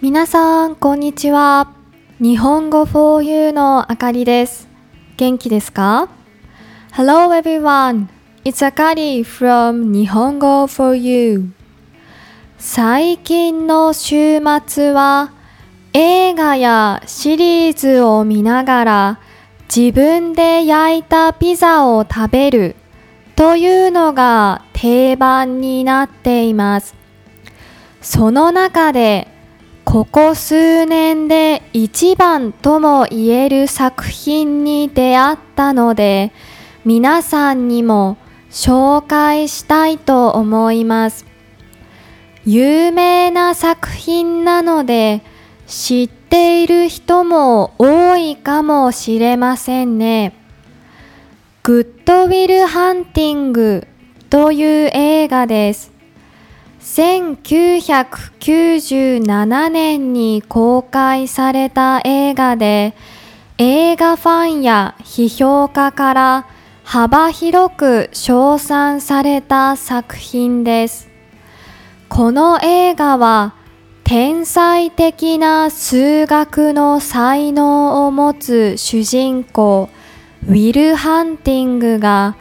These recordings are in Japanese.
皆さん、こんにちは。日本語 for you のあかりです。元気ですか ?Hello everyone. It's Akari from 日本語 for you. 最近の週末は映画やシリーズを見ながら自分で焼いたピザを食べるというのが定番になっています。その中でここ数年で一番とも言える作品に出会ったので皆さんにも紹介したいと思います。有名な作品なので知っている人も多いかもしれませんね。グッドウィルハンティングという映画です。1997年に公開された映画で映画ファンや批評家から幅広く称賛された作品です。この映画は天才的な数学の才能を持つ主人公ウィル・ハンティングが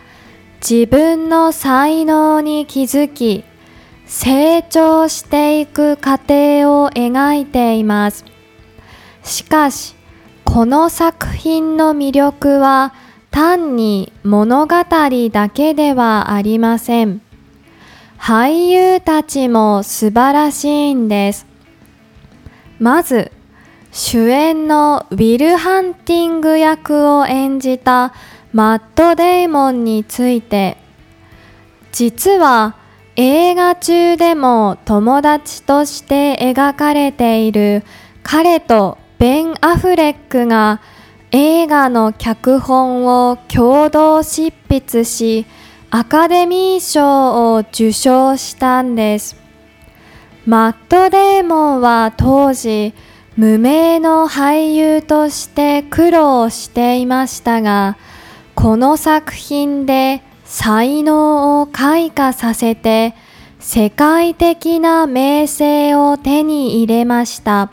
自分の才能に気づき成長していく過程を描いています。しかし、この作品の魅力は単に物語だけではありません。俳優たちも素晴らしいんです。まず、主演のウィル・ハンティング役を演じたマット・デイモンについて、実は映画中でも友達として描かれている彼とベン・アフレックが映画の脚本を共同執筆しアカデミー賞を受賞したんです。マット・デーモンは当時無名の俳優として苦労していましたがこの作品で才能を開花させて世界的な名声を手に入れました。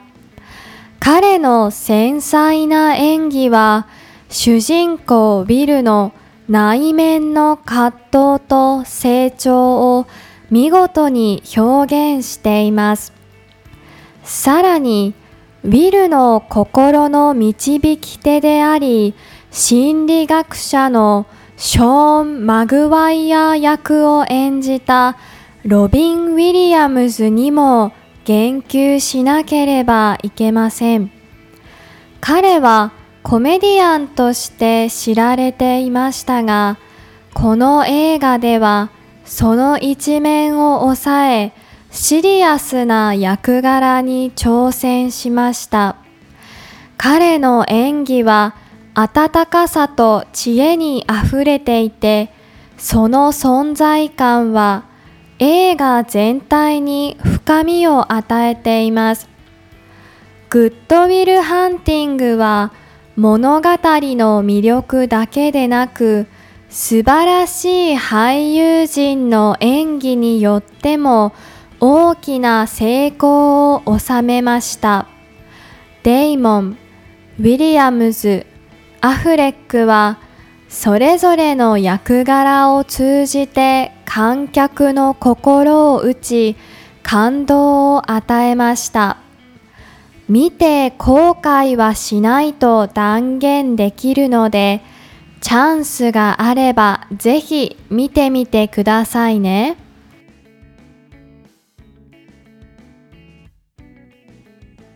彼の繊細な演技は主人公ウィルの内面の葛藤と成長を見事に表現しています。さらにウィルの心の導き手であり心理学者のショーン・マグワイア役を演じたロビン・ウィリアムズにも言及しなければいけません。彼はコメディアンとして知られていましたが、この映画ではその一面を抑え、シリアスな役柄に挑戦しました。彼の演技は温かさと知恵にあふれていて、その存在感は映画全体に深みを与えています。グッドウィル・ハンティングは物語の魅力だけでなく素晴らしい俳優陣の演技によっても大きな成功を収めました。デイモン、ウィリアムズ、アフレックはそれぞれの役柄を通じて観客の心を打ち感動を与えました。見て後悔はしないと断言できるのでチャンスがあればぜひ見てみてくださいね。